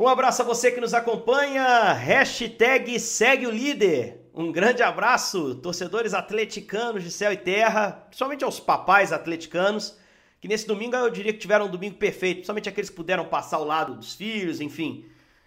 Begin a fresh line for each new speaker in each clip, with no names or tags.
Um abraço a você que nos acompanha. Hashtag segue o líder. Um grande abraço, torcedores atleticanos de céu e terra, principalmente aos papais atleticanos, que nesse domingo eu diria que tiveram um domingo perfeito, principalmente aqueles que puderam passar ao lado dos filhos, enfim.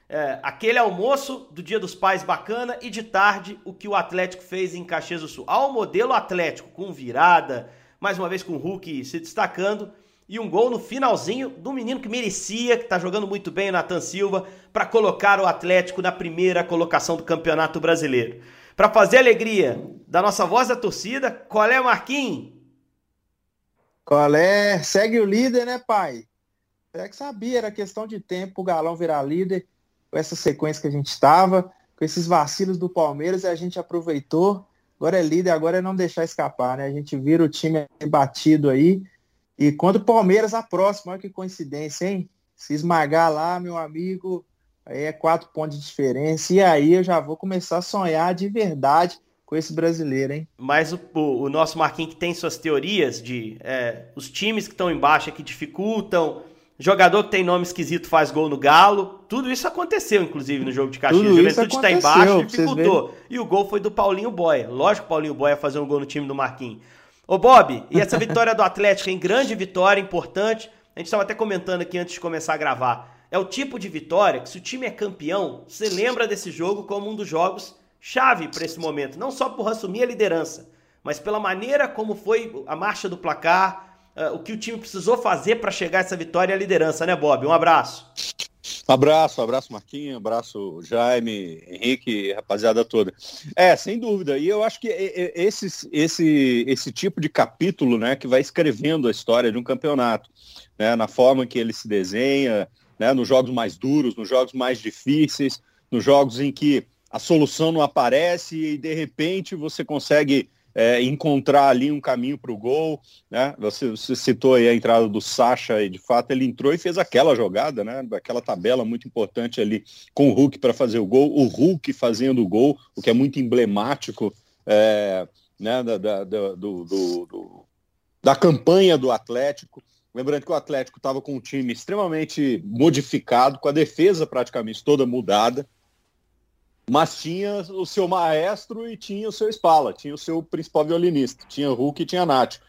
É, aquele almoço do Dia dos Pais bacana e de tarde o que o Atlético fez em Caxias do Sul. Ao modelo Atlético, com virada, mais uma vez com o Hulk se destacando e um gol no finalzinho do menino que merecia, que está jogando muito bem, o Nathan Silva, para colocar o Atlético na primeira colocação do Campeonato Brasileiro. Para fazer alegria da nossa voz da torcida, qual é, Marquinhos?
Qual é? Segue o líder, né, pai? É que sabia, era questão de tempo o Galão virar líder, com essa sequência que a gente estava, com esses vacilos do Palmeiras, e a gente aproveitou. Agora é líder, agora é não deixar escapar, né? A gente vira o time batido aí, e quando o Palmeiras, a próxima, olha que coincidência, hein? Se esmagar lá, meu amigo, aí é quatro pontos de diferença. E aí eu já vou começar a sonhar de verdade com esse brasileiro, hein?
Mas o, o, o nosso Marquinhos que tem suas teorias de é, os times que estão embaixo é que dificultam, jogador que tem nome esquisito faz gol no Galo. Tudo isso aconteceu, inclusive, no jogo de Caxias.
Tudo Juventude está embaixo,
dificultou. E o gol foi do Paulinho Boia. Lógico que o Paulinho Boia fazer um gol no time do Marquinhos. Ô Bob, e essa vitória do Atlético, em grande vitória, importante. A gente estava até comentando aqui antes de começar a gravar. É o tipo de vitória que, se o time é campeão, você lembra desse jogo como um dos jogos chave para esse momento. Não só por assumir a liderança, mas pela maneira como foi a marcha do placar, uh, o que o time precisou fazer para chegar a essa vitória e a liderança, né, Bob? Um abraço.
Abraço, abraço Marquinhos, abraço Jaime, Henrique, rapaziada toda. É, sem dúvida. E eu acho que esse, esse, esse tipo de capítulo, né, que vai escrevendo a história de um campeonato, né, na forma que ele se desenha, né, nos jogos mais duros, nos jogos mais difíceis, nos jogos em que a solução não aparece e de repente você consegue é, encontrar ali um caminho para o gol, né? Você, você, citou aí a entrada do Sacha e de fato ele entrou e fez aquela jogada, né? Aquela tabela muito importante ali com o Hulk para fazer o gol, o Hulk fazendo o gol, o que é muito emblemático, é, né? Da, da, do, do, do, da campanha do Atlético. Lembrando que o Atlético estava com um time extremamente modificado, com a defesa praticamente toda mudada, mas tinha o seu maestro e tinha o seu Spala, tinha o seu principal violinista, tinha Hulk e tinha Nacho.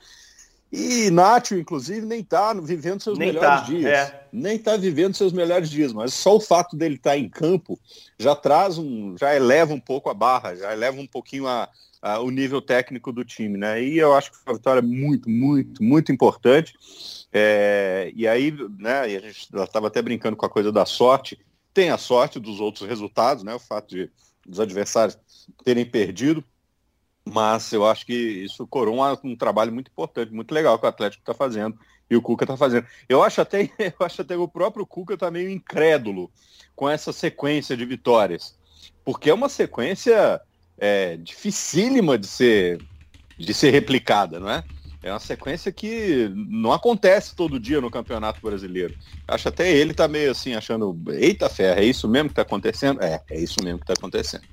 E Nacho, inclusive, nem está vivendo seus nem melhores tá, dias. É. Nem está vivendo seus melhores dias, mas só o fato dele estar tá em campo já traz um, já eleva um pouco a barra, já eleva um pouquinho a, a, o nível técnico do time, né? E eu acho que foi uma vitória muito, muito, muito importante. É, e aí, né, e a gente estava até brincando com a coisa da sorte, tem a sorte dos outros resultados, né? O fato de dos adversários terem perdido, mas eu acho que isso coroa um, um trabalho muito importante, muito legal que o Atlético está fazendo e o Cuca está fazendo. Eu acho até, eu acho até o próprio Cuca está meio incrédulo com essa sequência de vitórias, porque é uma sequência é, dificílima de ser de ser replicada, não é? É uma sequência que não acontece todo dia no Campeonato Brasileiro. Acho até ele tá meio assim, achando, eita ferro, é isso mesmo que tá acontecendo? É, é isso mesmo que tá acontecendo.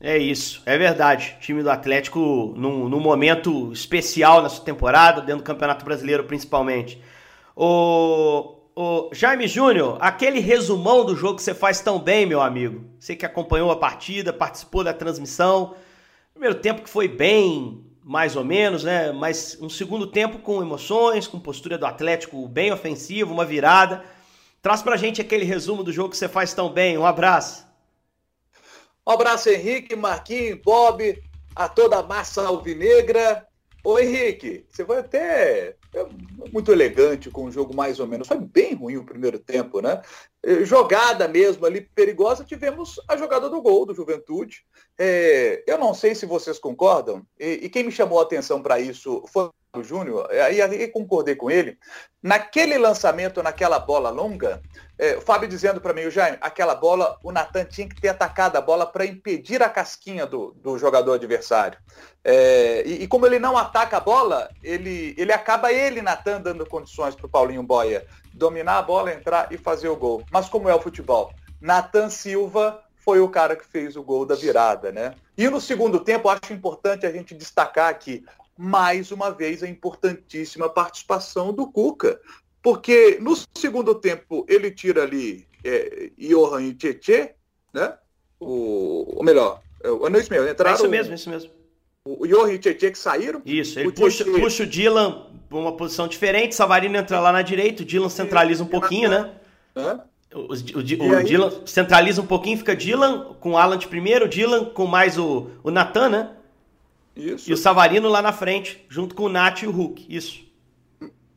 É isso, é verdade. O time do Atlético num, num momento especial nessa temporada, dentro do Campeonato Brasileiro principalmente. O, o Jaime Júnior, aquele resumão do jogo que você faz tão bem, meu amigo. Você que acompanhou a partida, participou da transmissão. Primeiro tempo que foi bem mais ou menos, né? Mas um segundo tempo com emoções, com postura do Atlético bem ofensivo, uma virada. Traz pra gente aquele resumo do jogo que você faz tão bem. Um abraço.
Um abraço, Henrique, Marquinhos, Bob, a toda a massa alvinegra. Ô Henrique, você foi até muito elegante com o jogo mais ou menos. Foi bem ruim o primeiro tempo, né? É, jogada mesmo ali, perigosa, tivemos a jogada do gol do Juventude. É, eu não sei se vocês concordam, e, e quem me chamou a atenção para isso foi o Júnior, aí, aí concordei com ele. Naquele lançamento, naquela bola longa, é, o Fábio dizendo para mim, o Jaime, aquela bola, o Natan tinha que ter atacado a bola para impedir a casquinha do, do jogador adversário. É, e, e, como ele não ataca a bola, ele, ele acaba ele, Natan, dando condições para o Paulinho Boia dominar a bola, entrar e fazer o gol. Mas como é o futebol? Natan Silva foi o cara que fez o gol da virada, né? E no segundo tempo, acho importante a gente destacar aqui, mais uma vez, a importantíssima participação do Cuca. Porque no segundo tempo ele tira ali é, Johan e Tietê, né? O, ou melhor, é, não, isso mesmo, entraram... É
isso mesmo, isso mesmo.
O Johan e o Tietê que saíram.
Isso, ele o puxa, puxa o Dylan para uma posição diferente, Savarino entra lá na direita, o Dylan centraliza um pouquinho, né? Hã? O, o, o, o Dylan centraliza um pouquinho, fica Dylan com o Alan de primeiro, Dylan com mais o, o Natan, né? Isso. E o Savarino lá na frente, junto com o Nath e o Hulk. Isso.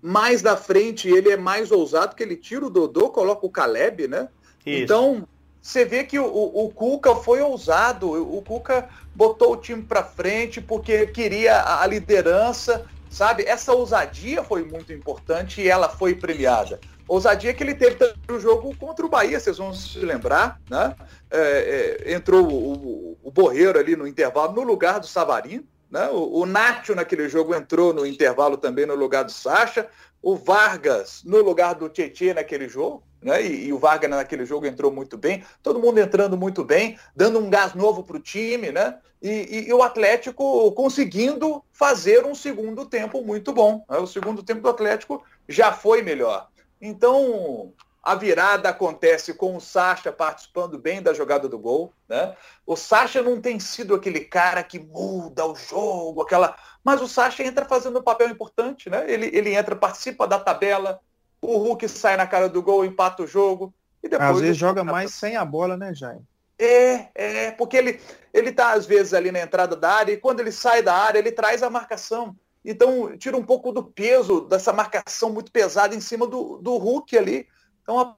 Mais da frente, ele é mais ousado, que ele tira o Dodô, coloca o Caleb, né? Isso. Então, você vê que o, o, Cuca foi ousado. O Cuca botou o time para frente porque queria a liderança, sabe? Essa ousadia foi muito importante e ela foi premiada ousadia que ele teve no jogo contra o Bahia, vocês vão se lembrar, né? É, é, entrou o, o, Borreiro ali no intervalo no lugar do Savarino, né? O, o naquele jogo entrou no intervalo também no lugar do Sacha, o Vargas no lugar do Tietchan naquele jogo, né? E, e, o Vargas naquele jogo entrou muito bem, todo mundo entrando muito bem, dando um gás novo para o time, né? E, e, e, o Atlético conseguindo fazer um segundo tempo muito bom. Né? O segundo tempo do Atlético já foi melhor. Então, a virada acontece com o Sacha participando bem da jogada do gol, né? O Sacha não tem sido aquele cara que muda o jogo, aquela, mas o Sacha entra fazendo um papel importante, né? Ele, ele entra, participa da tabela, o Hulk sai na cara do gol, empata o jogo
e depois às vezes joga mais sem a bola, né, Jair?
É, é, porque ele ele tá às vezes ali na entrada da área e quando ele sai da área, ele traz a marcação. Então, tira um pouco do peso dessa marcação muito pesada em cima do, do Hulk ali. Então,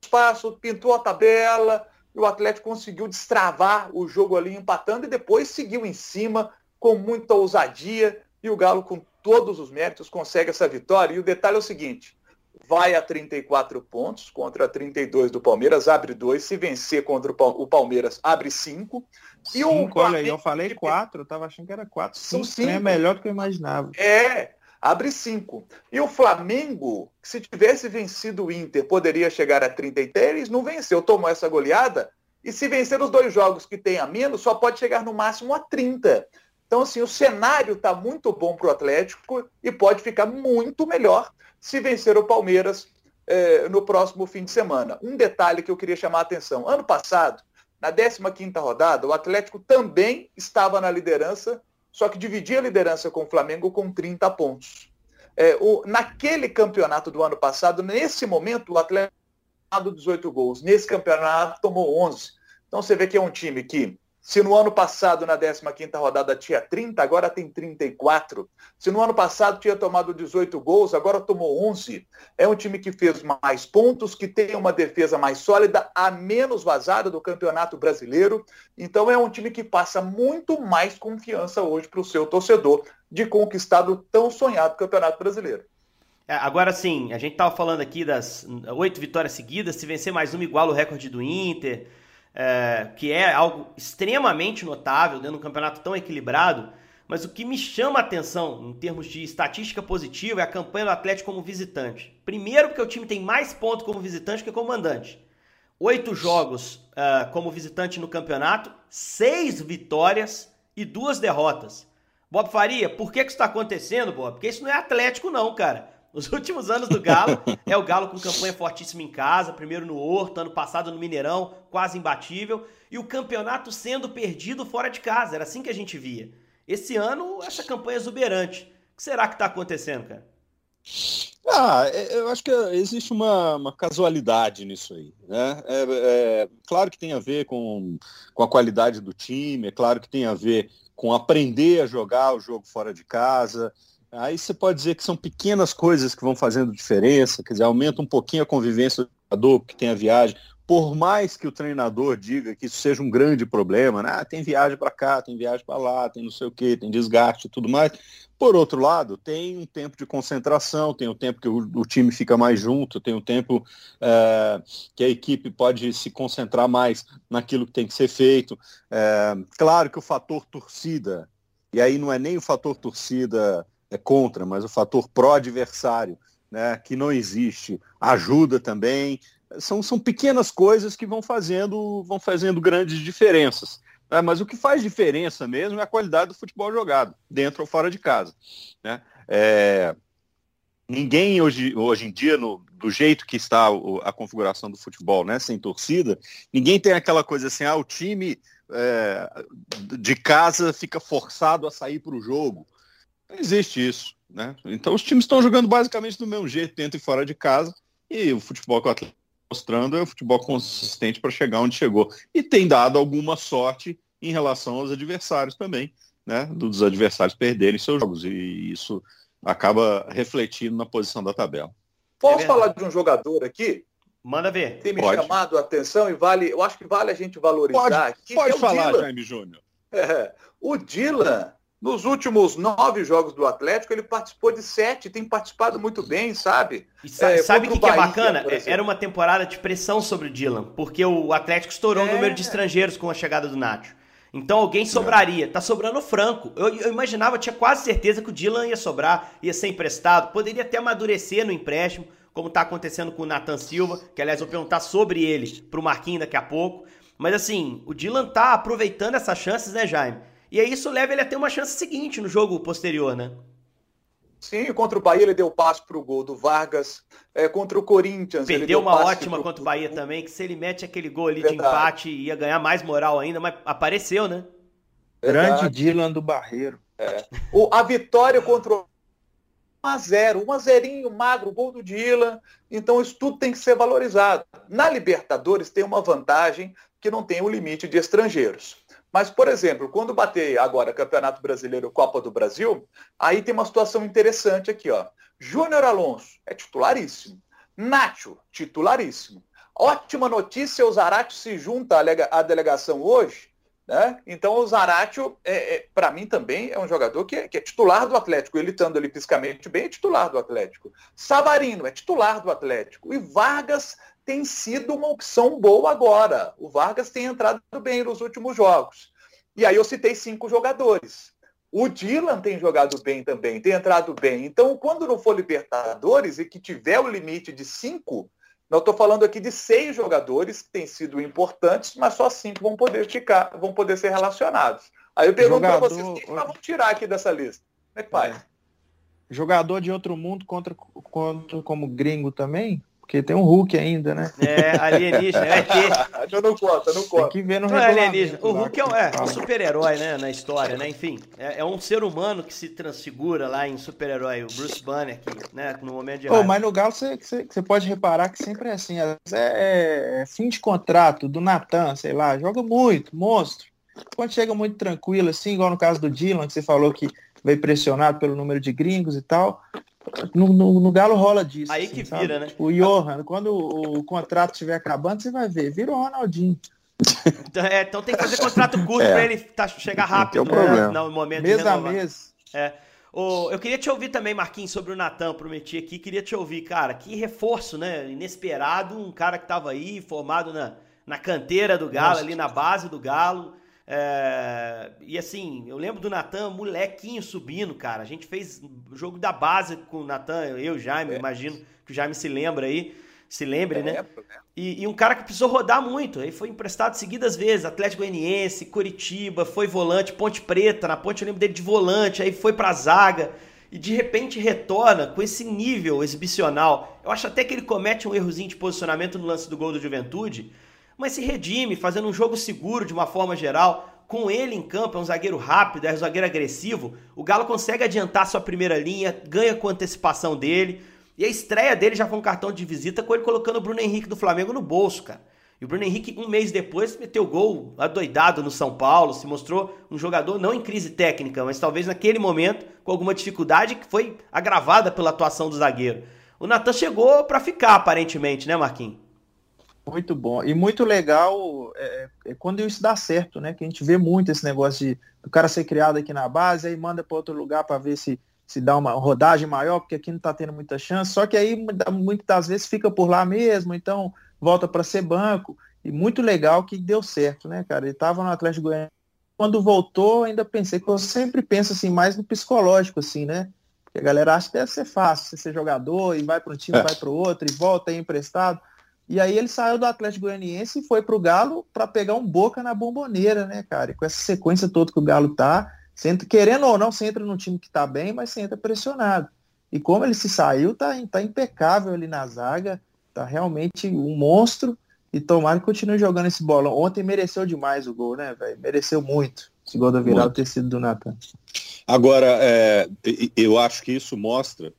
espaço, pintou a tabela, e o Atlético conseguiu destravar o jogo ali empatando e depois seguiu em cima com muita ousadia e o Galo com todos os méritos consegue essa vitória. E o detalhe é o seguinte, vai a 34 pontos contra 32 do Palmeiras, abre dois. Se vencer contra o Palmeiras, abre cinco.
E cinco, olha aí, eu falei quatro, eu tava achando que era quatro. Cinco, cinco. é melhor do que eu imaginava.
É, abre cinco. E o Flamengo, se tivesse vencido o Inter, poderia chegar a 33, não venceu, tomou essa goleada. E se vencer os dois jogos que tem a menos, só pode chegar no máximo a 30. Então, assim, o cenário está muito bom para o Atlético e pode ficar muito melhor se vencer o Palmeiras eh, no próximo fim de semana. Um detalhe que eu queria chamar a atenção. Ano passado, na 15ª rodada, o Atlético também estava na liderança, só que dividia a liderança com o Flamengo com 30 pontos. É, o, naquele campeonato do ano passado, nesse momento, o Atlético tomou 18 gols. Nesse campeonato tomou 11. Então você vê que é um time que se no ano passado, na 15ª rodada, tinha 30, agora tem 34. Se no ano passado tinha tomado 18 gols, agora tomou 11. É um time que fez mais pontos, que tem uma defesa mais sólida, a menos vazada do Campeonato Brasileiro. Então é um time que passa muito mais confiança hoje para o seu torcedor de conquistar o tão sonhado Campeonato Brasileiro.
É, agora sim, a gente estava falando aqui das oito vitórias seguidas, se vencer mais uma igual o recorde do Inter é, que é algo extremamente notável dentro de um campeonato tão equilibrado. Mas o que me chama a atenção em termos de estatística positiva é a campanha do Atlético como visitante. Primeiro, porque o time tem mais pontos como visitante que como mandante. Oito jogos uh, como visitante no campeonato, seis vitórias e duas derrotas. Bob Faria, por que, que isso está acontecendo, Bob? Porque isso não é Atlético, não, cara. Nos últimos anos do Galo, é o Galo com campanha fortíssima em casa, primeiro no Horto, ano passado no Mineirão, quase imbatível, e o campeonato sendo perdido fora de casa, era assim que a gente via. Esse ano, essa campanha é exuberante. O que será que está acontecendo, cara?
Ah, é, eu acho que existe uma, uma casualidade nisso aí. Né? É, é, claro que tem a ver com, com a qualidade do time, é claro que tem a ver com aprender a jogar o jogo fora de casa, Aí você pode dizer que são pequenas coisas que vão fazendo diferença, quer dizer, aumenta um pouquinho a convivência do jogador, porque tem a viagem. Por mais que o treinador diga que isso seja um grande problema, né? Ah, tem viagem para cá, tem viagem para lá, tem não sei o que, tem desgaste e tudo mais. Por outro lado, tem um tempo de concentração, tem o um tempo que o, o, time fica mais junto, tem o um tempo é, que a equipe pode se concentrar mais naquilo que tem que ser feito. É, claro que o fator torcida, e aí não é nem o fator torcida é contra, mas o fator pró-adversário, né, que não existe, ajuda também. São, são pequenas coisas que vão fazendo, vão fazendo grandes diferenças. Né? Mas o que faz diferença mesmo é a qualidade do futebol jogado, dentro ou fora de casa. Né? É... ninguém hoje, hoje em dia, no, do jeito que está a configuração do futebol, né, sem torcida, ninguém tem aquela coisa assim, ah, o time é, de casa fica forçado a sair para o jogo. Não existe isso. Né? Então os times estão jogando basicamente do mesmo jeito, dentro e fora de casa, e o futebol que o Atlético está mostrando é o futebol consistente para chegar onde chegou. E tem dado alguma sorte em relação aos adversários também, né? dos adversários perderem seus jogos, e isso acaba refletindo na posição da tabela.
Posso é falar de um jogador aqui?
Manda ver.
Tem me pode. chamado a atenção e vale, eu acho que vale a gente valorizar.
Pode,
aqui,
pode é falar, Dylan. Jaime Júnior.
É, o Dylan, nos últimos nove jogos do Atlético, ele participou de sete, tem participado muito bem, sabe?
E sabe, é, sabe o que, que, é bacana? Era uma temporada de pressão sobre o Dylan, porque o Atlético estourou é... o número de estrangeiros com a chegada do Nacho. Então alguém sobraria. Tá sobrando o Franco. Eu, eu, imaginava, tinha quase certeza que o Dylan ia sobrar, ia ser emprestado. Poderia até amadurecer no empréstimo, como tá acontecendo com o Nathan Silva, que aliás eu vou perguntar sobre ele pro Marquinhos daqui a pouco. Mas assim, o Dylan tá aproveitando essas chances, né, Jaime? E aí isso leva ele a ter uma chance seguinte no jogo posterior, né?
Sim, contra o Bahia ele deu passo para o gol do Vargas. É, contra o Corinthians.
Perdeu uma ótima pro... contra o Bahia também, que se ele mete aquele gol ali Verdade. de empate ia ganhar mais moral ainda, mas apareceu, né?
Verdade. Grande Dylan do Barreiro.
É. O, a vitória contra o 1x0, 1 a 0 magro, gol do Dylan. Então isso tudo tem que ser valorizado. Na Libertadores tem uma vantagem que não tem o limite de estrangeiros. Mas, por exemplo, quando bater agora Campeonato Brasileiro Copa do Brasil, aí tem uma situação interessante aqui, ó. Júnior Alonso é titularíssimo. Nacho, titularíssimo. Ótima notícia, o Zaratio se junta à delegação hoje. Né? Então o Zaratio, é, é para mim também, é um jogador que é, que é, titular do Atlético. Ele estando ali fisicamente bem, é titular do Atlético. Savarino é titular do Atlético. E Vargas tem sido uma opção boa agora. O Vargas tem entrado bem nos últimos jogos. E aí eu citei cinco jogadores. O Dylan tem jogado bem também, tem entrado bem. Então, quando não for Libertadores e que tiver o limite de cinco, não estou falando aqui de seis jogadores que têm sido importantes, mas só cinco vão poder ficar, vão poder ser relacionados. Aí eu pergunto para vocês, quem que nós vamos tirar aqui dessa lista? Como é que faz? É.
Jogador de outro mundo contra, contra como gringo também? Porque tem um Hulk ainda, né?
É, alienígena, é.
Eu não conta, não conta.
Tem que ver no
não é alienígena. O Hulk é, é um super-herói, né, na história, né? Enfim, é, é, um ser humano que se transfigura lá em super-herói, o Bruce Banner, aqui, né, no momento de
oh, Mas no Galo você pode reparar que sempre é assim, é, é, fim de contrato do Natan, sei lá, joga muito, monstro. Quando chega muito tranquilo, assim, igual no caso do Dylan, que você falou que veio pressionado pelo número de gringos e tal, no, no, no, Galo rola disso.
Aí assim, que vira,
né? O Johan, quando o, o contrato estiver acabando, você vai ver, virou o Ronaldinho.
Então, é, então tem que fazer contrato curto é. para ele tá, chegar rápido
né,
no momento
mês de a mês.
É. eu queria te ouvir também, Marquinhos, sobre o Natan, prometi aqui, queria te ouvir, cara, que reforço, né? Inesperado, um cara que tava aí, formado na, na canteira do Galo, Nossa. ali na base do Galo, é, e assim, eu lembro do Natan, molequinho subindo, cara. A gente fez o jogo da base com o Natan, eu e o Jaime, é. imagino que o Jaime se lembra aí. Se lembre, é, né? E, e, um cara que precisou rodar muito. Aí foi emprestado seguidas vezes. Atlético Goianiense, Curitiba, foi volante, Ponte Preta. Na Ponte eu lembro dele de volante, aí foi pra zaga. E de repente retorna com esse nível exibicional. Eu acho até que ele comete um errozinho de posicionamento no lance do gol do Juventude mas se redime, fazendo um jogo seguro de uma forma geral. Com ele em campo, é um zagueiro rápido, é um zagueiro agressivo. O Galo consegue adiantar sua primeira linha, ganha com antecipação dele. E a estreia dele já foi um cartão de visita com ele colocando o Bruno Henrique do Flamengo no bolso, cara. E o Bruno Henrique, um mês depois, meteu gol adoidado no São Paulo, se mostrou um jogador não em crise técnica, mas talvez naquele momento com alguma dificuldade que foi agravada pela atuação do zagueiro. O Natan chegou para ficar, aparentemente, né, Marquinhos?
Muito bom. E muito legal é, é, quando isso dá certo, né? Que a gente vê muito esse negócio de o cara ser criado aqui na base, aí manda para outro lugar para ver se, se dá uma rodagem maior, porque aqui não está tendo muita chance. Só que aí muitas das vezes fica por lá mesmo, então volta para ser banco. E muito legal que deu certo, né, cara? Ele estava no Atlético Goianiense. Quando voltou, ainda pensei que eu sempre penso assim, mais no psicológico, assim, né? Porque a galera acha que deve ser fácil você ser jogador e vai para um time, é. vai para o outro e volta aí emprestado. E aí ele saiu do Atlético Goianiense e foi para o Galo para pegar um boca na bomboneira, né, cara? E com essa sequência toda que o Galo tá, entra, querendo ou não, você entra num time que tá bem, mas você entra pressionado. E como ele se saiu, tá, tá impecável ali na zaga, tá realmente um monstro. E tomara que continue jogando esse bolão. Ontem mereceu demais o gol, né, velho? Mereceu muito. Esse gol da viral ter sido do Natan.
Agora, é, eu acho que isso mostra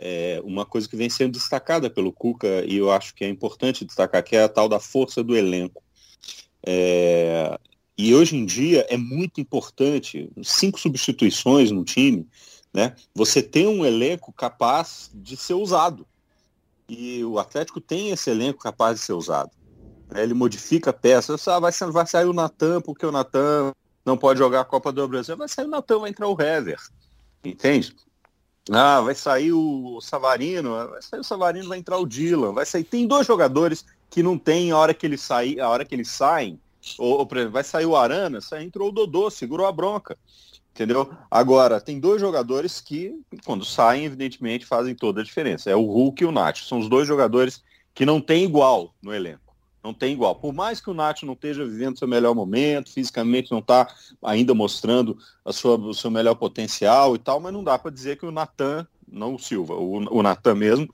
é, uma coisa que vem sendo destacada pelo Cuca, e eu acho que é importante destacar, que é a tal da força do elenco. É, e hoje em dia é muito importante, cinco substituições no time, né? Você tem um elenco capaz de ser usado. E o Atlético tem esse elenco capaz de ser usado. Ele modifica peças. Ah, vai, vai sair o Natan, porque o Natan não pode jogar a Copa do Brasil. Vai sair o Natan, vai entrar o Hever. Entende? Ah, vai sair o Savarino, vai sair o Savarino, vai entrar o Dylan, vai sair. Tem dois jogadores que não tem a hora que eles saem, a hora que eles saem, ou, ou exemplo, vai sair o Arana, sai, entrou o Dodô, segurou a bronca. Entendeu? Agora, tem dois jogadores que, quando saem, evidentemente, fazem toda a diferença. É o Hulk e o Nacho. São os dois jogadores que não tem igual no elenco. Não tem igual. Por mais que o Nacho não esteja vivendo seu melhor momento, fisicamente não está ainda mostrando a sua, o seu melhor potencial e tal, mas não dá para dizer que o Natan, não o Silva, o, o Natan mesmo,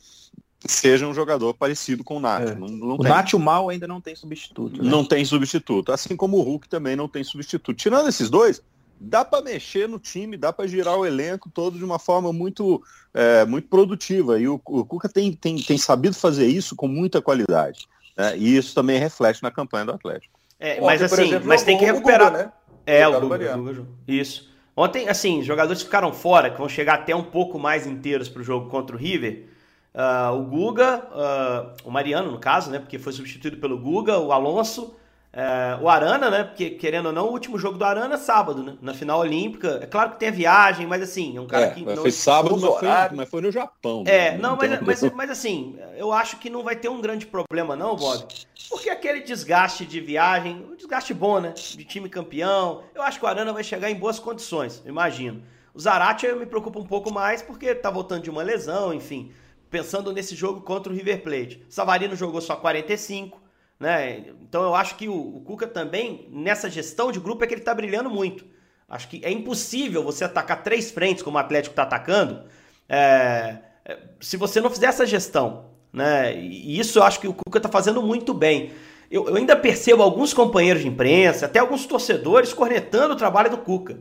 seja um jogador parecido com o Nacho. É. Não, não
o Nacho mal ainda não tem substituto.
Né? Não tem substituto. Assim como o Hulk também não tem substituto. Tirando esses dois, dá para mexer no time, dá para girar o elenco todo de uma forma muito, é, muito produtiva. E o, o Cuca tem, tem, tem sabido fazer isso com muita qualidade. Né? E isso também reflete na campanha do Atlético.
É, mas Ontem, assim, exemplo, mas tem que recuperar. O Guga, né? É, o Guga, Guga, Isso. Ontem, assim, jogadores ficaram fora, que vão chegar até um pouco mais inteiros para o jogo contra o River. Uh, o Guga, uh, o Mariano, no caso, né? Porque foi substituído pelo Guga, o Alonso é, o Arana, né? Porque, querendo ou não, o último jogo do Arana é sábado, né? Na final olímpica. É claro que tem a viagem, mas assim, é um cara
é,
que.
Não... Foi sábado, mas foi, mas foi, no Japão.
É, né? não, mas, mas, mas, assim, eu acho que não vai ter um grande problema, não, Bob. Porque aquele desgaste de viagem, um desgaste bom, né? De time campeão. Eu acho que o Arana vai chegar em boas condições, imagino. O Zarate eu me preocupo um pouco mais porque tá voltando de uma lesão, enfim. Pensando nesse jogo contra o River Plate. Savarino jogou só 45. Né? Então eu acho que o, o Cuca também, nessa gestão de grupo, é que ele está brilhando muito. Acho que é impossível você atacar três frentes como o Atlético está atacando é, é, se você não fizer essa gestão. Né? E isso eu acho que o Cuca está fazendo muito bem. Eu, eu, ainda percebo alguns companheiros de imprensa, até alguns torcedores, cornetando o trabalho do Cuca.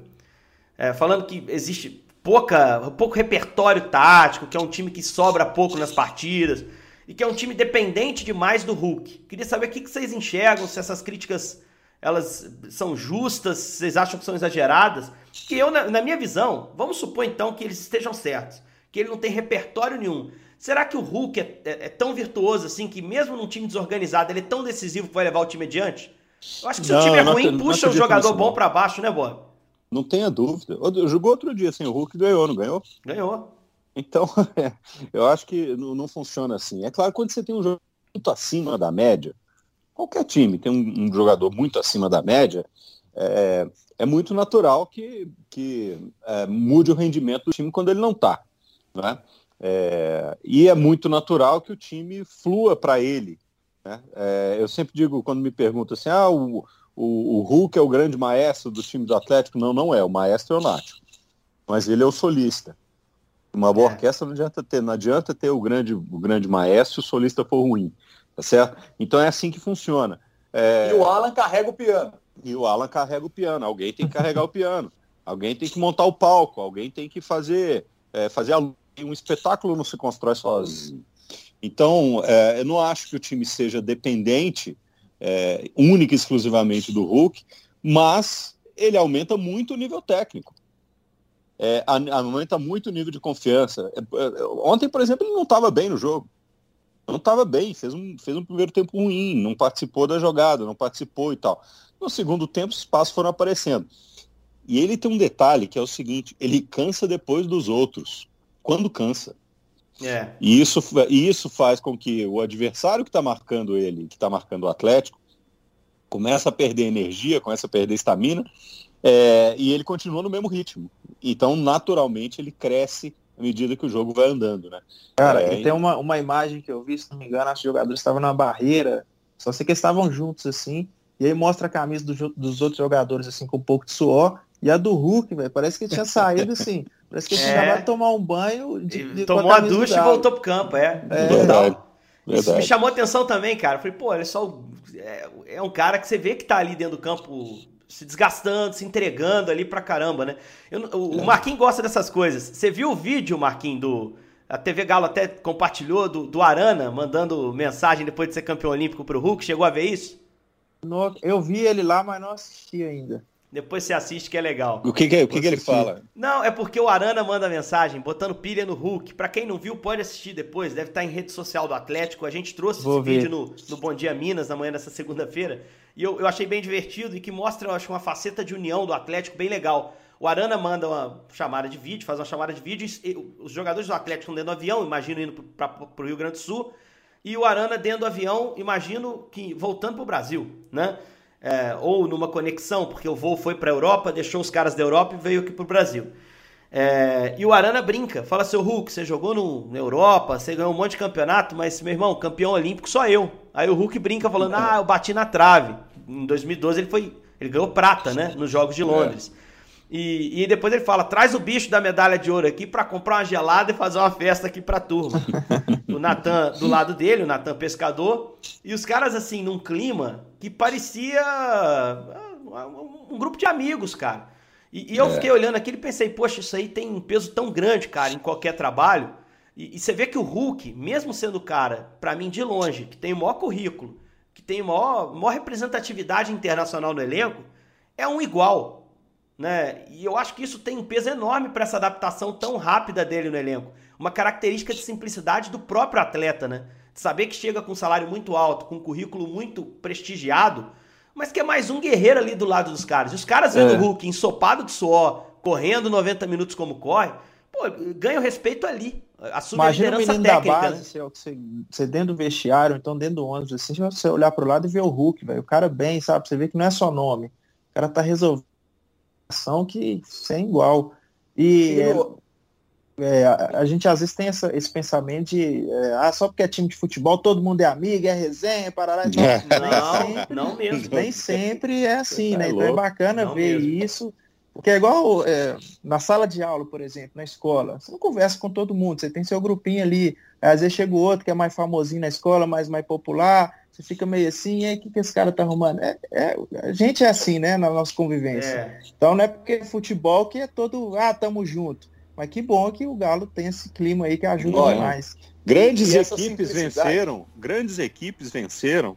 É, falando que existe pouca, pouco repertório tático, que é um time que sobra pouco nas partidas e que é um time dependente demais do Hulk. Queria saber o que vocês enxergam, se essas críticas elas são justas, se vocês acham que são exageradas. Que eu, na, minha visão, vamos supor então que eles estejam certos, que ele não tem repertório nenhum. Será que o Hulk é, é, é tão virtuoso assim que mesmo num time desorganizado ele é tão decisivo que vai levar o time adiante? Eu acho que se não, o time é ruim, não, puxa um jogador bom para baixo, né, Bob?
Não tenha dúvida. Jogou outro dia assim, o Hulk ganhou, não ganhou?
Ganhou.
Então, eu acho que não, não, funciona assim. É claro, quando você tem um jogo muito acima da média, qualquer time tem um, um jogador muito acima da média, é, é muito natural que, que é, mude o rendimento do time quando ele não está. Né? É, e é muito natural que o time flua para ele. Né? É, eu sempre digo, quando me perguntam assim, ah, o, o, o Hulk é o grande maestro do time do Atlético. Não, não é. O maestro é o Nacho. Mas ele é o solista. Uma boa é. orquestra não adianta ter, não adianta ter o grande, o grande maestro se o solista for ruim, tá certo? Então é assim que funciona. É...
E o Alan carrega o piano.
E o Alan carrega o piano. Alguém tem que carregar o piano. Alguém tem que montar o palco. Alguém tem que fazer, é, fazer a... um espetáculo não se constrói sozinho. Então, é, eu não acho que o time seja dependente é, única e exclusivamente do Hulk, mas ele aumenta muito o nível técnico é, aumenta muito o nível de confiança. É, é, ontem, por exemplo, ele não estava bem no jogo. Não estava bem, fez um, fez um primeiro tempo ruim, não participou da jogada, não participou e tal. No segundo tempo, os passos foram aparecendo. E ele tem um detalhe que é o seguinte: ele cansa depois dos outros. Quando cansa. É. E isso, e isso faz com que o adversário que está marcando ele, que está marcando o Atlético, começa a perder energia, começa a perder estamina, é, e ele continua no mesmo ritmo. Então, naturalmente, ele cresce à medida que o jogo vai andando, né?
Cara, é, tem uma, uma imagem que eu vi, se não me engano, os jogadores estavam na barreira, só sei que eles estavam juntos, assim, e aí mostra a camisa do, dos outros jogadores, assim, com um pouco de suor, e a do Hulk, velho, parece que tinha saído, assim, Parece que ele é. vai tomar um banho. De,
de tomou a ducha e voltou pro campo, é.
é. Verdade.
Isso me chamou atenção também, cara. falei, pô, olha só. É, é, um cara que você vê que tá ali dentro do campo se desgastando, se entregando ali pra caramba, né? Eu, o, o Marquinhos gosta dessas coisas. Você viu o vídeo, Marquinhos, do. A TV Galo até compartilhou do, do Arana mandando mensagem depois de ser campeão olímpico pro Hulk. Chegou a ver isso?
No, eu vi ele lá, mas não assisti ainda.
Depois você assiste que é legal.
O que, que, é, o que, que ele fala?
Não, é porque o Arana manda mensagem botando pilha no Hulk. Para quem não viu, pode assistir depois. Deve estar em rede social do Atlético. A gente trouxe Vou esse ver. vídeo no, no Bom Dia Minas na manhã dessa segunda-feira. E eu, eu achei bem divertido e que mostra, eu acho, uma faceta de união do Atlético bem legal. O Arana manda uma chamada de vídeo, faz uma chamada de vídeo. E os jogadores do Atlético estão dentro do avião, imagino indo para o Rio Grande do Sul. E o Arana dentro do avião, imagino que voltando para o Brasil, né? É, ou numa conexão, porque o voo foi para a Europa, deixou os caras da Europa e veio aqui para o Brasil. É, e o Arana brinca, fala, seu Hulk, você jogou no, na Europa, você ganhou um monte de campeonato, mas, meu irmão, campeão olímpico só eu. Aí o Hulk brinca falando, ah, eu bati na trave. Em 2012 ele foi, ele ganhou prata, né, nos Jogos de Londres. É. E, e, depois ele fala: traz o bicho da medalha de ouro aqui para comprar uma gelada e fazer uma festa aqui pra turma. o Natan do lado dele, o Natan pescador. E os caras, assim, num clima que parecia ah, um grupo de amigos, cara. E, e eu é. fiquei olhando aquilo e pensei: poxa, isso aí tem um peso tão grande, cara, em qualquer trabalho. E, e você vê que o Hulk, mesmo sendo o cara, para mim, de longe, que tem o maior currículo, que tem maior, maior representatividade internacional no elenco, é um igual né? E eu acho que isso tem um peso enorme para essa adaptação tão rápida dele no elenco. Uma característica de simplicidade do próprio atleta, né? De saber que chega com um salário muito alto, com um currículo muito prestigiado, mas que é mais um guerreiro ali do lado dos caras. E os caras vendo é. o Hulk ensopado de suor, correndo 90 minutos como corre, pô, ganha o respeito ali. Assume
Imagina a liderança o menino técnica, da base, né? você, você dentro do vestiário, então dentro do ônibus, assim, você olhar pro lado e ver o Hulk, velho. O cara bem, sabe? Você vê que não é só nome. O cara tá resolvendo ação que sem igual. E é, é, a, a, gente às vezes tem essa, esse pensamento de é, ah, só porque é time de futebol, todo mundo é amigo, é resenha, parará.
Não, sempre, não mesmo.
Nem sempre é assim, né? É então é bacana não ver mesmo. isso. Porque é igual é, na sala de aula, por exemplo, na escola. Você não conversa com todo mundo, você tem seu grupinho ali. Às vezes chega o outro que é mais famosinho na escola, mais, mais popular. Você fica meio assim, e aí o que, que esse cara tá arrumando? É, é, a gente é assim, né, na nossa convivência. É. Então não é porque é futebol que é todo, ah, tamo junto. Mas que bom que o Galo tem esse clima aí que ajuda Olha, demais.
Grandes equipes venceram, grandes equipes venceram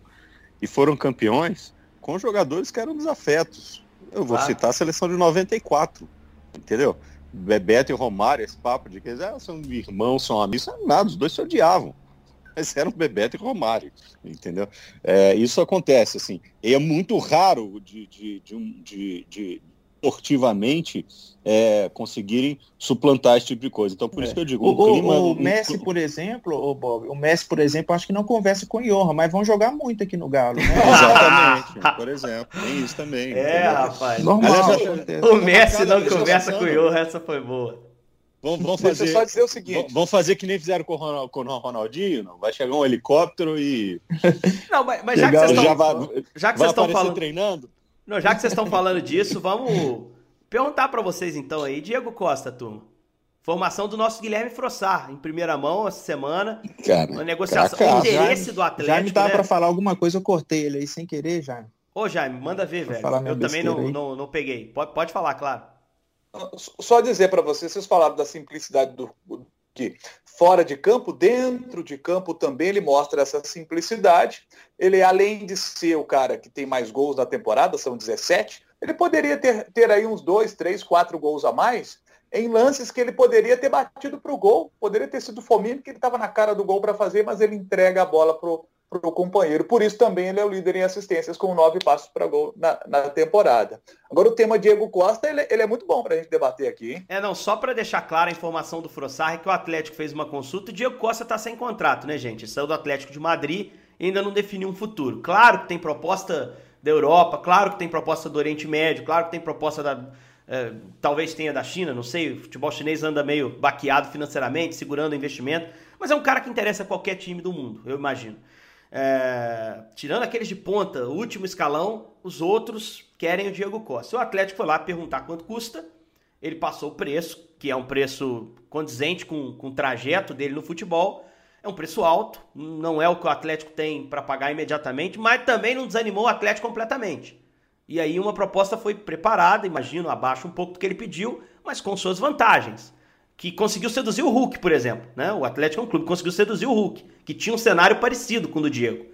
e foram campeões com jogadores que eram desafetos. Eu vou ah. citar a seleção de 94, entendeu? Bebeto e Romário, esse papo de que ah, são irmãos, são amigos, nada, os dois se odiavam mas eram Bebeto e Romário, entendeu? É, isso acontece, assim, e é muito raro de, de, de, de, de esportivamente é, conseguirem suplantar esse tipo de coisa. Então, por é. isso que eu digo,
o, o, clima, o Messi, por exemplo, o Bob, o Messi, por exemplo, acho que não conversa com o Johan, mas vão jogar muito aqui no Galo, né?
Exatamente, por exemplo, tem isso também.
É, entendeu? rapaz. Normal. Aliás, o Messi não conversa com o Johan, essa foi boa.
Vamos, vamos fazer, só dizer o seguinte. Vamos fazer que nem fizeram com o, com o Ronaldinho, não? Vai chegar um helicóptero e.
Não, mas, mas já que vocês estão.
Já, já que vocês estão falando. treinando.
Não, já que vocês estão falando disso, vamos perguntar para vocês então aí. Diego Costa, turma. Formação do nosso Guilherme Frossar, em primeira mão essa semana.
Cara,
uma negociação. Cara, interesse do Atlético. Já
me dá né? para falar alguma coisa, eu cortei ele aí sem querer, Jaime.
Ô, Jaime, manda ver, velho. Eu também não, não, não, peguei. Pode, pode falar, claro.
Só dizer para vocês, vocês falaram da simplicidade do que fora de campo, dentro de campo também ele mostra essa simplicidade. Ele, além de ser o cara que tem mais gols na temporada, são 17, ele poderia ter, ter aí uns dois, três, quatro gols a mais em lances que ele poderia ter batido para o gol, poderia ter sido o Fominho, que ele estava na cara do gol para fazer, mas ele entrega a bola para o companheiro. Por isso também ele é o líder em assistências com nove passos para gol na, na, temporada. Agora o tema Diego Costa, ele, ele é muito bom para a gente debater aqui. Hein?
É, não, só para deixar clara a informação do Frossar, é que o Atlético fez uma consulta e Diego Costa está sem contrato, né, gente? Saiu do Atlético de Madrid e ainda não definiu um futuro. Claro que tem proposta da Europa, claro que tem proposta do Oriente Médio, claro que tem proposta da... É, talvez tenha da China, não sei, o futebol chinês anda meio baqueado financeiramente, segurando o investimento, mas é um cara que interessa a qualquer time do mundo, eu imagino. É, tirando aqueles de ponta, o último escalão, os outros querem o Diego Costa. O Atlético foi lá perguntar quanto custa ele passou o preço, que é um preço condizente com, com o trajeto dele no futebol. É um preço alto, não é o que o Atlético tem para pagar imediatamente, mas também não desanimou o Atlético completamente. E aí uma proposta foi preparada, imagino, abaixo um pouco do que ele pediu, mas com suas vantagens. Que conseguiu seduzir o Hulk, por exemplo. Né? O Atlético é um clube que conseguiu seduzir o Hulk, que tinha um cenário parecido com o do Diego.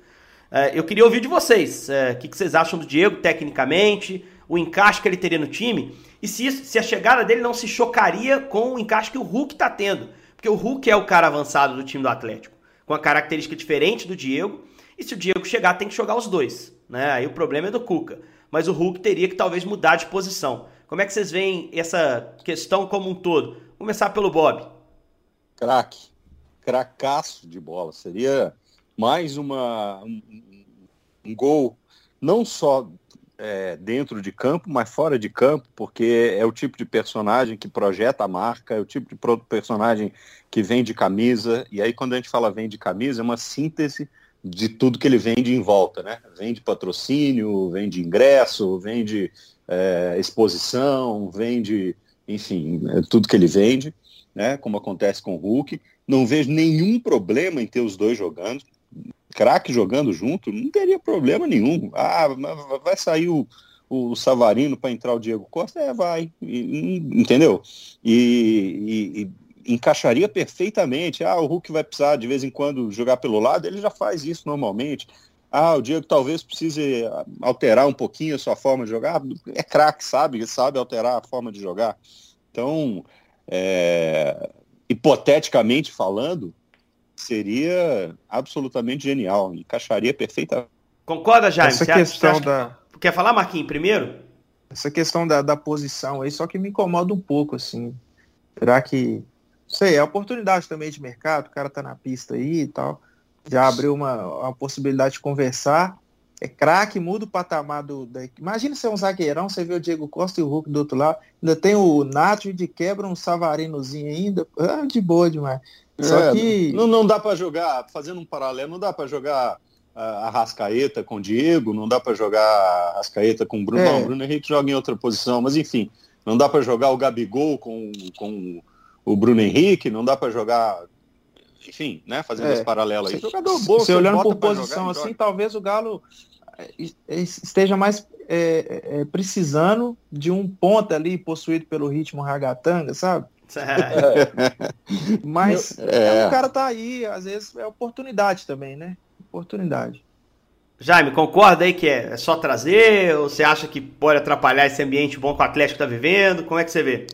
É, eu queria ouvir de vocês. É, o que vocês acham do Diego, tecnicamente, o encaixe que ele teria no time, e se, isso, se a chegada dele não se chocaria com o encaixe que o Hulk está tendo. Porque o Hulk é o cara avançado do time do Atlético, com a característica diferente do Diego, e se o Diego chegar, tem que jogar os dois. Né? Aí o problema é do Cuca. Mas o Hulk teria que talvez mudar de posição. Como é que vocês veem essa questão como um todo? Vou começar pelo Bob.
Craque. Cracaço de bola. Seria mais uma, um, um gol, não só é, dentro de campo, mas fora de campo, porque é o tipo de personagem que projeta a marca, é o tipo de personagem que vende camisa, e aí quando a gente fala vende camisa, é uma síntese de tudo que ele vende em volta, né? Vende patrocínio, vende ingresso, vende é, exposição, vende, enfim, é, tudo que ele vende, né? Como acontece com o Hulk. Não vejo nenhum problema em ter os dois jogando. Craque jogando junto, não teria problema nenhum. Ah, vai sair o, o Savarino para entrar o Diego Costa? É, vai. E, entendeu? E, e, encaixaria perfeitamente. Ah, o Hulk vai precisar de vez em quando jogar pelo lado, ele já faz isso normalmente. Ah, o Diego talvez precise alterar um pouquinho a sua forma de jogar. É craque, sabe? Sabe alterar a forma de jogar. Então, é... hipoteticamente falando, seria absolutamente genial. Encaixaria perfeitamente.
Concorda, Jaime?
Essa questão da...
Quer falar, Marquinhos, primeiro?
Essa questão da, da posição aí, só que me incomoda um pouco, assim. Será que sei, é oportunidade também de mercado, o cara tá na pista aí e tal. Já abriu uma, uma possibilidade de conversar. É craque, muda o patamar do. Da... Imagina ser um zagueirão, você vê o Diego Costa e o Hulk do outro lado. Ainda tem o Nath de quebra, um Savarinozinho ainda. Ah, de boa demais. Só
é,
que.
Não, não dá para jogar, fazendo um paralelo, não dá para jogar a Rascaeta com o Diego, não dá para jogar a Rascaeta com o Bruno. É. Não, o Bruno Henrique joga em outra posição, mas enfim, não dá para jogar o Gabigol com, com o Bruno Henrique, não dá para jogar, enfim, né, fazendo é, esse paralelo aí.
Jogador bom, você olhando por posição jogar, assim, talvez o Galo é, é, esteja mais é, é, precisando de um ponta ali possuído pelo ritmo ragatanga, sabe? Mas o cara tá aí, às vezes é oportunidade também, né? Oportunidade.
Jaime, concorda aí que é, só trazer? Ou você acha que pode atrapalhar esse ambiente bom que o Atlético está vivendo? Como é que você vê?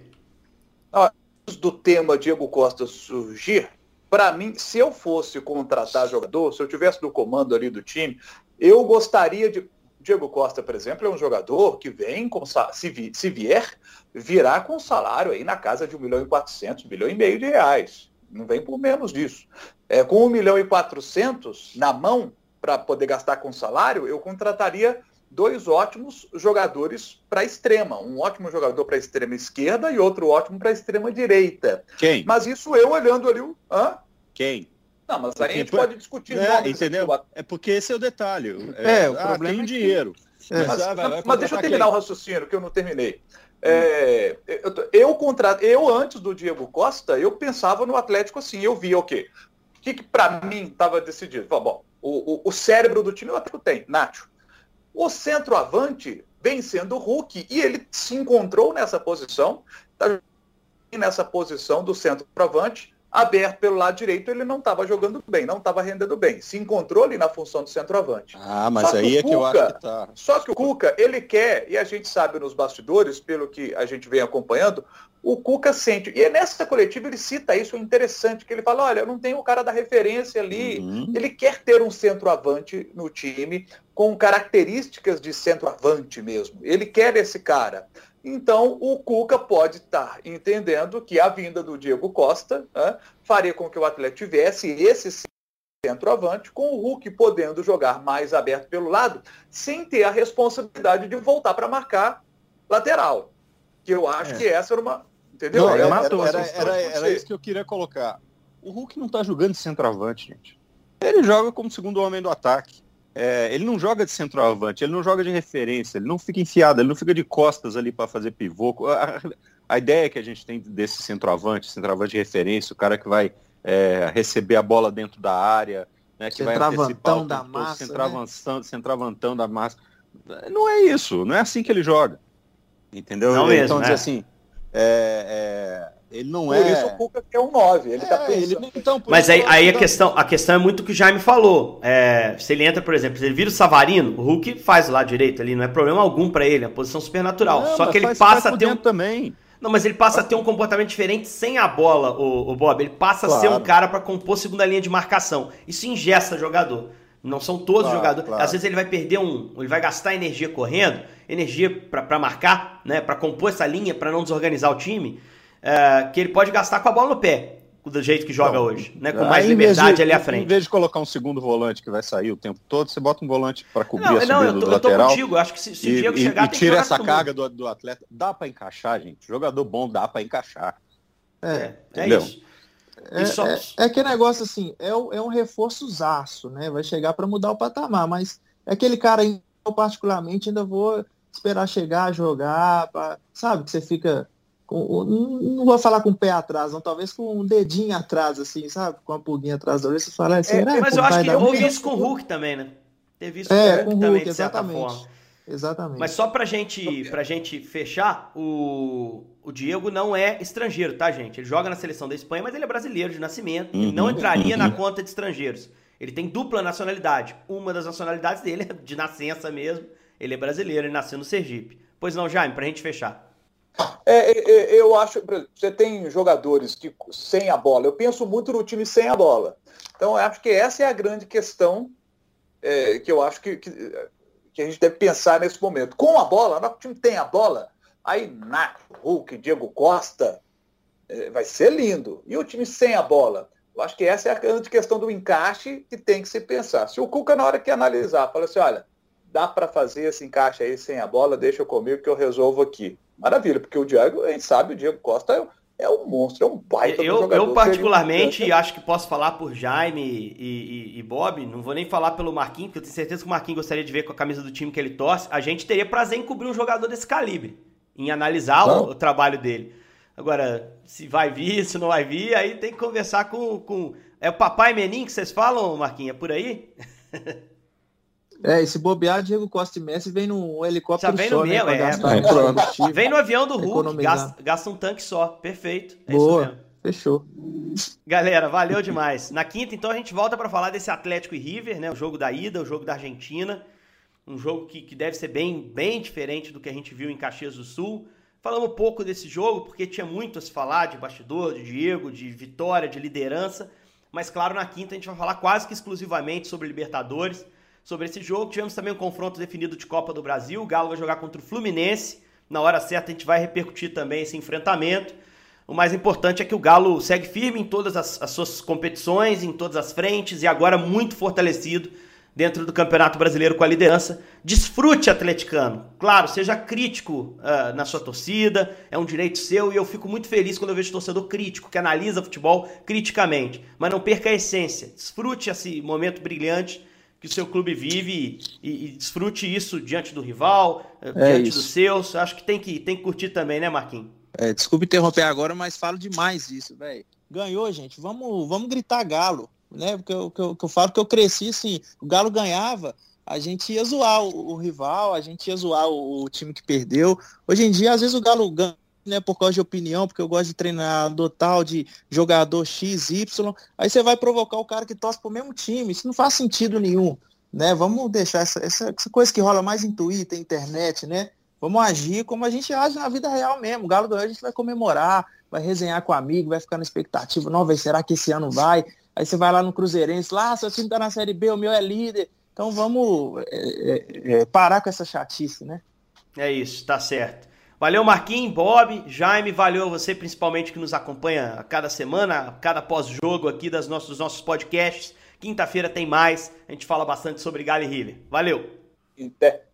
do tema Diego Costa surgir, para mim, se eu fosse contratar jogador, se eu tivesse no comando ali do time, eu gostaria de. Diego Costa, por exemplo, é um jogador que vem, com, se, vi, se vier, virá com salário aí na casa de 1 milhão e 400, 1 milhão e meio de reais. Não vem por menos disso. É, com 1 milhão e 400 na mão, para poder gastar com salário, eu contrataria dois ótimos jogadores para a extrema. Um ótimo jogador para a extrema esquerda e outro ótimo para a extrema direita.
Quem?
Mas isso eu olhando ali o. Hã?
Quem?
Não, mas aí a gente pode discutir.
É, entendeu? É porque esse é o detalhe.
É, é o ah, problema
tem
é
dinheiro.
É. Mas, ah, vai, vai mas deixa eu terminar quem? o raciocínio, que eu não terminei. É, eu, eu, contra... eu, antes do Diego Costa, eu pensava no Atlético assim, eu via o quê? O que, que para mim estava decidido? Bom, o, o, o, cérebro do time o Atlético tem, Nacho. O centroavante vem sendo o Hulk e ele se encontrou nessa posição, tá nessa posição do centroavante, aberto pelo lado direito, ele não estava jogando bem, não estava rendendo bem. Se encontrou ali na função do centroavante.
Ah, mas aí é Cuca, que eu acho que tá.
Só que o Cuca, ele quer, e a gente sabe nos bastidores, pelo que a gente vem acompanhando, o Cuca sente. E nessa coletiva ele cita isso, é interessante, que ele fala, olha, não tenho o cara da referência ali. Uhum. Ele quer ter um centroavante no time com características de centroavante mesmo. Ele quer esse cara. Então, o Cuca pode estar entendendo que a vinda do Diego Costa né, faria com que o Atlético tivesse esse centroavante, com o Hulk podendo jogar mais aberto pelo lado, sem ter a responsabilidade de voltar para marcar lateral. Que eu acho é. que essa era uma. Entendeu?
Não, era, era, era, era, isso que eu queria colocar. O Hulk não está jogando de centroavante, gente. Ele joga como segundo homem do ataque. É, ele não joga de centroavante, ele não joga de referência, ele não fica enfiado, ele não fica de costas ali para fazer pivô. A, A ideia que a gente tem desse centroavante, centroavante de referência, o cara que vai é, receber a bola dentro da área, né, que vai antecipar o da massa, centroavantão, né? centroavantão da massa. Não é isso, não é assim que ele joga. Entendeu?
Não
ele,
mesmo,
então,
é.
assim, é, é, ele não
Por
é.
isso o Cuca é um 9. Ele
é,
tá
ele, então,
Mas aí, aí a, questão, a questão é muito o que o Jaime falou. É, se ele entra, por exemplo, se ele vira o Savarino, o Hulk faz o lado direito ali, não é problema algum pra ele, é uma posição supernatural.
Não,
Só que ele passa a ter um.
também.
Não, mas ele passa a ter um comportamento diferente sem a bola, o, Bob. Ele passa a ser
Claro.
um cara pra compor segunda linha de marcação. Isso ingesta jogador. Não são todos
Claro,
jogadores.
claro.
Às vezes ele vai perder um. Ele vai gastar energia correndo, energia pra pra marcar, né? Pra compor essa linha, pra não desorganizar o time. É, que ele pode gastar com a bola no pé, do jeito que joga
Não,
hoje, né? Com mais
em vez
liberdade
de-
ali à
Em
frente.
vez de colocar um segundo volante que vai sair o tempo todo, você bota um volante para cobrir
Não,
a
não,
subida
eu tô,
do
eu tô
lateral.
contigo. Acho que se, se o Diego
e-
chegar,
e
que
tira essa carga do, do atleta. Dá para encaixar, gente. Jogador bom dá para encaixar.
É,
É, é isso.
é,
só-
é, é aquele negócio assim, é, é um reforço zaço, né? Vai chegar para mudar o patamar, mas é aquele cara aí, eu particularmente ainda vou esperar chegar, jogar, pra- sabe? Que você fica. Com, não vou falar com o pé atrás, não, talvez com um dedinho atrás, assim, sabe? Com uma pulguinha atrás da orelha, você fala, é, será
Mas
que
eu acho que houve isso com o Hulk também, né? Teve isso
É,
com o Hulk também, de certa
exatamente.
forma.
Exatamente.
Mas só pra gente, pra gente fechar, o, o Diego não é estrangeiro, tá, gente? Ele joga na seleção da Espanha, mas ele é brasileiro de nascimento. ele
Uhum,
não entraria
uhum.
na conta de estrangeiros. Ele tem dupla nacionalidade. Uma das nacionalidades dele é de nascença mesmo. Ele é brasileiro, ele nasceu no Sergipe. Pois não, Jaime, pra gente fechar.
É, é, é, eu acho, você tem jogadores que sem a bola. Eu penso muito no time sem a bola. Então, eu acho que essa é a grande questão é, que eu acho que, que, que a gente deve pensar nesse momento. Com a bola, o time tem a bola, aí Nath, Hulk, Diego Costa, é, vai ser lindo. E o time sem a bola? Eu acho que essa é a grande questão do encaixe que tem que se pensar. Se o Cuca, na hora que analisar, fala assim, olha, dá para fazer esse encaixe aí sem a bola, deixa comigo que eu resolvo aqui. Maravilha, porque o Diego, a gente sabe, o Diego Costa é, um- é um monstro, é um baita
Eu,
jogador.
eu particularmente,
um-
acho que posso falar por Jaime e, e- e Bob, não vou nem falar pelo Marquinhos, porque eu tenho certeza que o Marquinhos gostaria de ver com a camisa do time que ele torce. A gente teria prazer em cobrir um jogador desse calibre, em analisar o, o trabalho dele. Agora, se vai vir, se não vai vir, aí tem que conversar com. com... É o papai Menin que vocês falam, Marquinhos? É por aí?
É, esse bobear, Diego Costa e Messi vem num helicóptero
Já vem
só,
no
né,
meu,
pra
é.
É.
Vem no avião do Hulk, gasta, gasta um tanque só. Perfeito. É isso
Boa,
mesmo.
fechou.
Galera, valeu demais. Na quinta, então, a gente volta para falar desse Atlético e River, né? O jogo da ida, o jogo da Argentina. Um jogo que, que deve ser bem, bem diferente do que a gente viu em Caxias do Sul. Falamos um pouco desse jogo, porque tinha muito a se falar de bastidor, de Diego, de vitória, de liderança. Mas, claro, na quinta a gente vai falar quase que exclusivamente sobre Libertadores, sobre esse jogo. Tivemos também um confronto definido de Copa do Brasil. O Galo vai jogar contra o Fluminense. Na hora certa a gente vai repercutir também esse enfrentamento. O mais importante é que o Galo segue firme em todas as, as suas competições, em todas as frentes e agora muito fortalecido dentro do Campeonato Brasileiro com a liderança. Desfrute, atleticano. Claro, seja crítico ah, na sua torcida, é um direito seu e eu fico muito feliz quando eu vejo torcedor crítico, que analisa futebol criticamente. Mas não perca a essência. Desfrute esse momento brilhante que o seu clube vive e, e desfrute isso diante do rival, eh,
É
diante
isso.
dos seus. Acho que tem que, tem que curtir também, né, Marquinhos?
É, desculpa interromper agora, mas falo demais disso, velho. Ganhou, gente. Vamos, vamos gritar galo, né? Porque eu, que eu, que eu falo que eu cresci assim, o galo ganhava, a gente ia zoar o, o rival, a gente ia zoar o, o time que perdeu. Hoje em dia, às vezes o galo ganha, né, por causa de opinião, porque eu gosto de treinador tal, de jogador X, Y. Aí você vai provocar o cara que torce pro mesmo time. Isso não faz sentido nenhum, né? Vamos deixar essa, essa, essa coisa que rola mais em Twitter, internet, né? Vamos agir como a gente age na vida real mesmo. O Galo ganhou, a gente vai comemorar, vai resenhar com o amigo, vai ficar na expectativa. Não, velho, será que esse ano vai? Aí você vai lá no Cruzeirense, lá, seu time tá na Série B, o meu é líder. Então vamos é, é, é, parar com essa chatice, né?
É isso, tá certo. Valeu, Marquinhos, Bob, Jaime, valeu a você principalmente que nos acompanha a cada semana, a cada pós-jogo aqui das nossos, dos nossos podcasts. Quinta-feira tem mais, a gente fala bastante sobre Galo e River. Valeu!
Até.